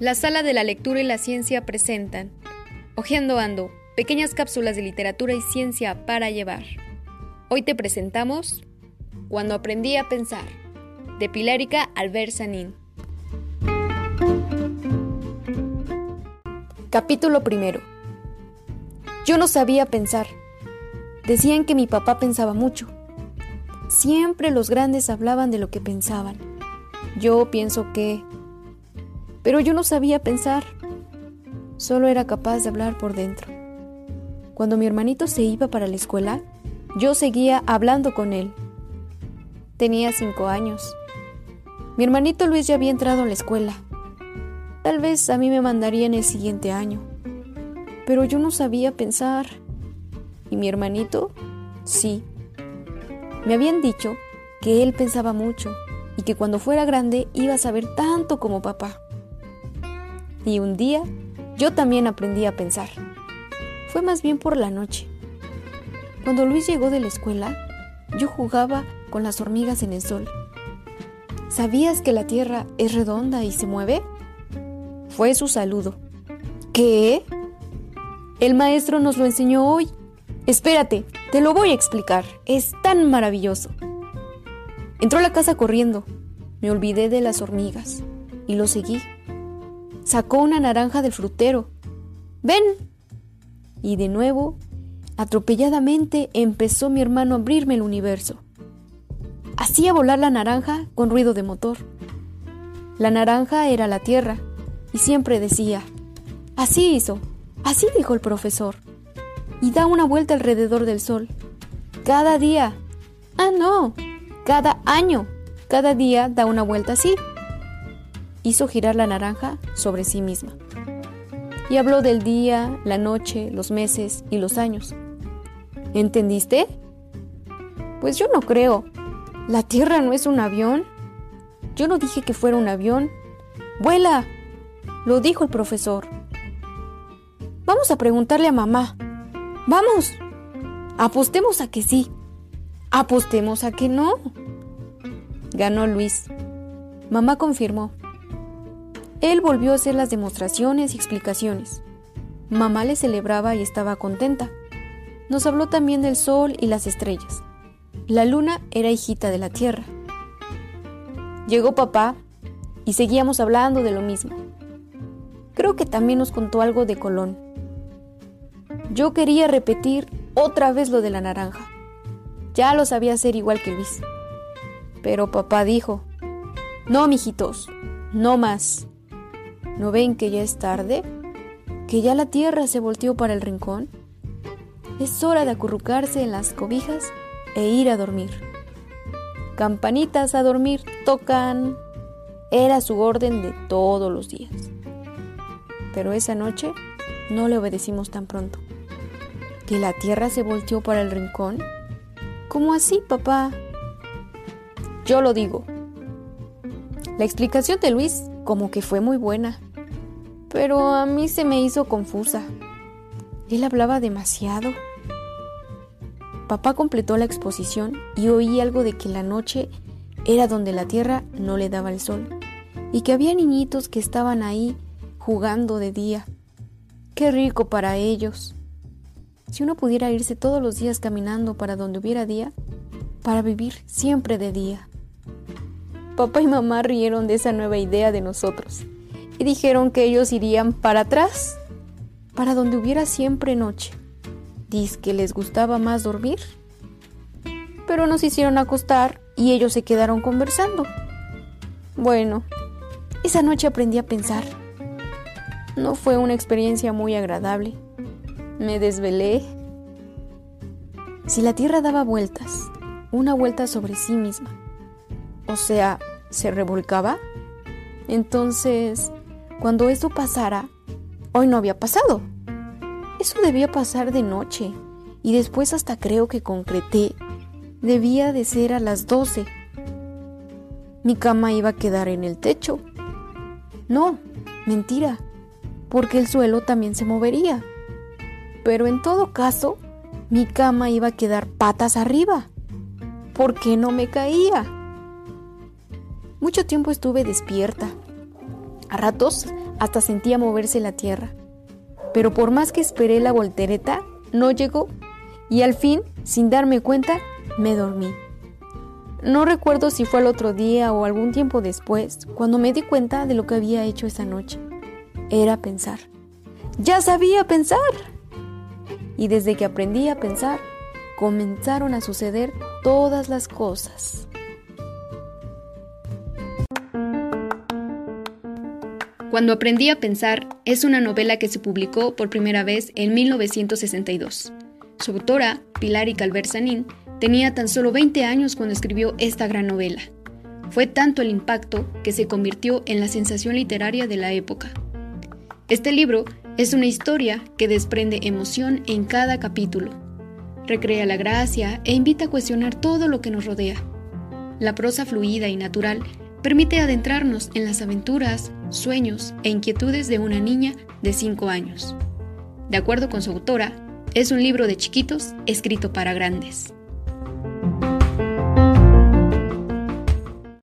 La sala de la lectura y la ciencia presentan Ojeando Ando, pequeñas cápsulas de literatura y ciencia para llevar. Hoy te presentamos Cuando aprendí a pensar, de Pilarica Albert Sanín. Capítulo primero. Yo no sabía pensar. Decían que mi papá pensaba mucho. Siempre los grandes hablaban de lo que pensaban. Yo pienso que pero yo no sabía pensar, solo era capaz de hablar por dentro. Cuando mi hermanito se iba para la escuela, yo seguía hablando con él. Tenía cinco años. Mi hermanito Luis ya había entrado a la escuela. Tal vez a mí me mandaría en el siguiente año. Pero yo no sabía pensar. ¿Y mi hermanito? Sí. Me habían dicho que él pensaba mucho y que cuando fuera grande iba a saber tanto como papá. Y un día yo también aprendí a pensar. Fue más bien por la noche. Cuando Luis llegó de la escuela, yo jugaba con las hormigas en el sol. ¿Sabías que la Tierra es redonda y se mueve? Fue su saludo. ¿Qué? El maestro nos lo enseñó hoy. Espérate, te lo voy a explicar. Es tan maravilloso. Entró a la casa corriendo. Me olvidé de las hormigas y lo seguí sacó una naranja del frutero. ¡Ven! Y de nuevo, atropelladamente, empezó mi hermano a abrirme el universo. Hacía volar la naranja con ruido de motor. La naranja era la tierra, y siempre decía, así hizo, así dijo el profesor, y da una vuelta alrededor del sol. Cada día. Ah, no, cada año. Cada día da una vuelta así hizo girar la naranja sobre sí misma. Y habló del día, la noche, los meses y los años. ¿Entendiste? Pues yo no creo. La Tierra no es un avión. Yo no dije que fuera un avión. ¡Vuela! Lo dijo el profesor. Vamos a preguntarle a mamá. ¡Vamos! Apostemos a que sí. Apostemos a que no. Ganó Luis. Mamá confirmó. Él volvió a hacer las demostraciones y explicaciones. Mamá le celebraba y estaba contenta. Nos habló también del sol y las estrellas. La luna era hijita de la tierra. Llegó papá y seguíamos hablando de lo mismo. Creo que también nos contó algo de Colón. Yo quería repetir otra vez lo de la naranja. Ya lo sabía hacer igual que Luis. Pero papá dijo, no, mijitos, no más. ¿No ven que ya es tarde? ¿Que ya la tierra se volteó para el rincón? Es hora de acurrucarse en las cobijas e ir a dormir. Campanitas a dormir tocan. Era su orden de todos los días. Pero esa noche no le obedecimos tan pronto. ¿Que la tierra se volteó para el rincón? ¿Cómo así, papá? Yo lo digo. La explicación de Luis como que fue muy buena pero a mí se me hizo confusa. Él hablaba demasiado. Papá completó la exposición y oí algo de que la noche era donde la tierra no le daba el sol y que había niñitos que estaban ahí jugando de día. Qué rico para ellos. Si uno pudiera irse todos los días caminando para donde hubiera día, para vivir siempre de día. Papá y mamá rieron de esa nueva idea de nosotros y dijeron que ellos irían para atrás, para donde hubiera siempre noche. Diz que les gustaba más dormir. Pero nos hicieron acostar y ellos se quedaron conversando. Bueno, esa noche aprendí a pensar. No fue una experiencia muy agradable. Me desvelé. Si la Tierra daba vueltas, una vuelta sobre sí misma, o sea, se revolcaba, entonces cuando eso pasara, hoy no había pasado. Eso debía pasar de noche y después hasta creo que concreté. Debía de ser a las 12. Mi cama iba a quedar en el techo. No, mentira, porque el suelo también se movería. Pero en todo caso, mi cama iba a quedar patas arriba, porque no me caía. Mucho tiempo estuve despierta, a ratos hasta sentía moverse la tierra. Pero por más que esperé la voltereta, no llegó y al fin, sin darme cuenta, me dormí. No recuerdo si fue al otro día o algún tiempo después, cuando me di cuenta de lo que había hecho esa noche. Era pensar. ¡Ya sabía pensar! Y desde que aprendí a pensar, comenzaron a suceder todas las cosas. Cuando aprendí a pensar es una novela que se publicó por primera vez en 1962. Su autora, Pilar y Calversanín, tenía tan solo 20 años cuando escribió esta gran novela. Fue tanto el impacto que se convirtió en la sensación literaria de la época. Este libro es una historia que desprende emoción en cada capítulo. Recrea la gracia e invita a cuestionar todo lo que nos rodea. La prosa fluida y natural permite adentrarnos en las aventuras, sueños e inquietudes de una niña de 5 años. De acuerdo con su autora, es un libro de chiquitos escrito para grandes.